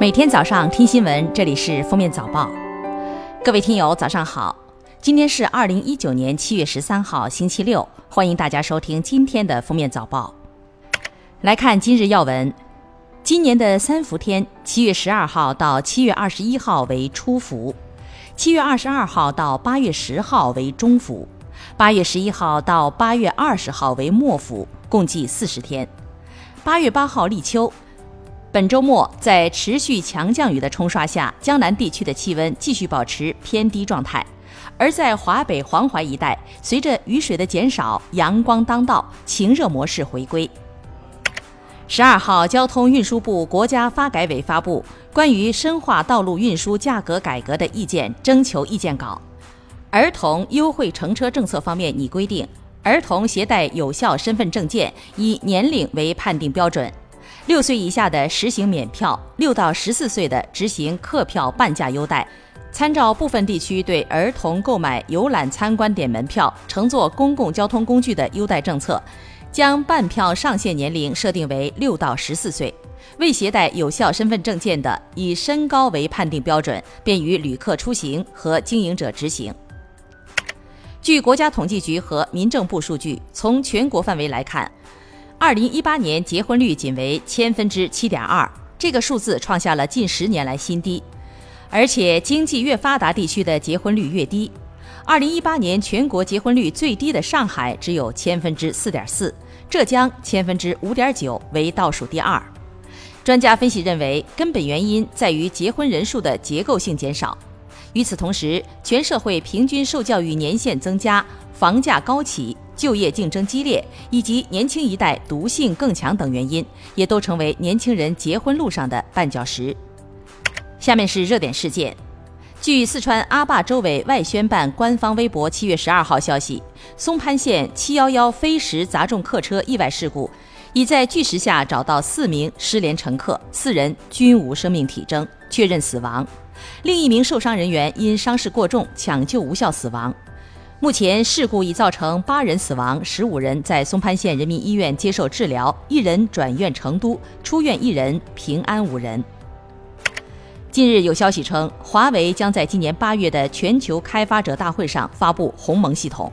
每天早上听新闻，这里是封面早报。各位听友，早上好！今天是二零一九年七月十三号，星期六。欢迎大家收听今天的封面早报。来看今日要闻：今年的三伏天，七月十二号到七月二十一号为初伏，七月二十二号到八月十号为中伏，八月十一号到八月二十号为末伏，共计四十天。八月八号立秋。本周末，在持续强降雨的冲刷下，江南地区的气温继续保持偏低状态。而在华北、黄淮一带，随着雨水的减少，阳光当道，晴热模式回归。十二号，交通运输部国家发改委发布关于深化道路运输价格改革的意见征求意见稿。儿童优惠乘车政策方面拟规定，儿童携带有效身份证件以年龄为判定标准。六岁以下的实行免票，六到十四岁的执行客票半价优待。参照部分地区对儿童购买游览参观点门票、乘坐公共交通工具的优待政策，将半票上限年龄设定为六到十四岁。未携带有效身份证件的，以身高为判定标准，便于旅客出行和经营者执行。据国家统计局和民政部数据，从全国范围来看。二零一八年结婚率仅为千分之七点二，这个数字创下了近十年来新低。而且经济越发达地区的结婚率越低。二零一八年全国结婚率最低的上海只有千分之四点四，浙江千分之五点九，为倒数第二。专家分析认为，根本原因在于结婚人数的结构性减少。与此同时，全社会平均受教育年限增加，房价高企。就业竞争激烈，以及年轻一代毒性更强等原因，也都成为年轻人结婚路上的绊脚石。下面是热点事件。据四川阿坝州委外宣办官方微博七月十二号消息，松潘县七幺幺飞石砸中客车意外事故，已在巨石下找到四名失联乘客，四人均无生命体征，确认死亡。另一名受伤人员因伤势过重，抢救无效死亡。目前事故已造成八人死亡，十五人在松潘县人民医院接受治疗，一人转院成都，出院一人平安无人。近日有消息称，华为将在今年八月的全球开发者大会上发布鸿蒙系统。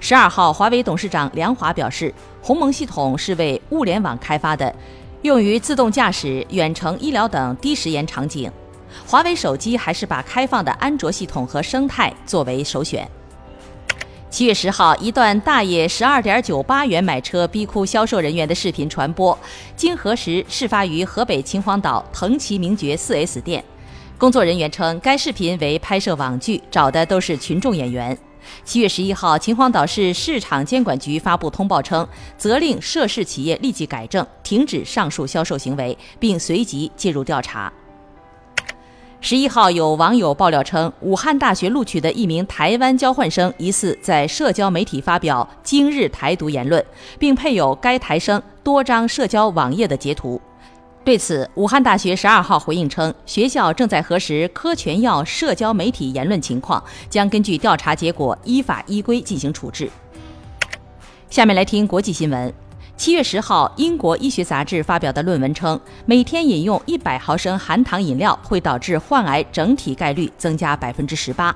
十二号，华为董事长梁华表示，鸿蒙系统是为物联网开发的，用于自动驾驶、远程医疗等低时延场景。华为手机还是把开放的安卓系统和生态作为首选。七月十号，一段大爷十二点九八元买车逼哭销售人员的视频传播。经核实，事发于河北秦皇岛腾奇名爵 4S 店。工作人员称，该视频为拍摄网剧，找的都是群众演员。七月十一号，秦皇岛市市场监管局发布通报称，责令涉事企业立即改正，停止上述销售行为，并随即介入调查。十一号，有网友爆料称，武汉大学录取的一名台湾交换生疑似在社交媒体发表今日台独言论，并配有该台生多张社交网页的截图。对此，武汉大学十二号回应称，学校正在核实科全药社交媒体言论情况，将根据调查结果依法依规进行处置。下面来听国际新闻。七月十号，英国医学杂志发表的论文称，每天饮用一百毫升含糖饮料会导致患癌整体概率增加百分之十八，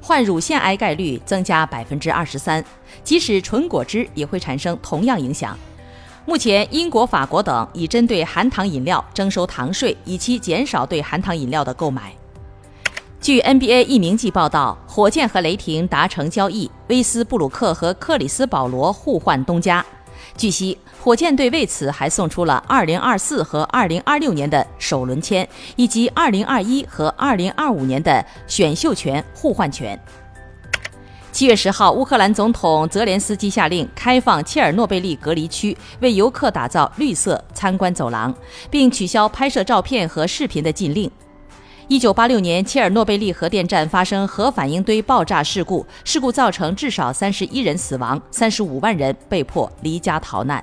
患乳腺癌概率增加百分之二十三。即使纯果汁也会产生同样影响。目前，英国、法国等已针对含糖饮料征收糖税，以期减少对含糖饮料的购买。据 NBA 一名记报道，火箭和雷霆达成交易，威斯布鲁克和克里斯保罗互换东家。据悉，火箭队为此还送出了2024和2026年的首轮签，以及2021和2025年的选秀权互换权。七月十号，乌克兰总统泽连斯基下令开放切尔诺贝利隔离区，为游客打造绿色参观走廊，并取消拍摄照片和视频的禁令。一九八六年，切尔诺贝利核电站发生核反应堆爆炸事故，事故造成至少三十一人死亡，三十五万人被迫离家逃难。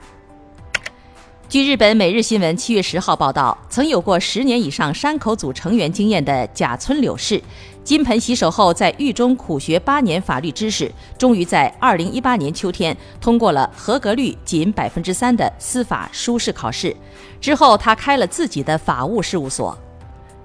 据日本《每日新闻》七月十号报道，曾有过十年以上山口组成员经验的甲村柳氏，金盆洗手后在狱中苦学八年法律知识，终于在二零一八年秋天通过了合格率仅百分之三的司法书士考试。之后，他开了自己的法务事务所。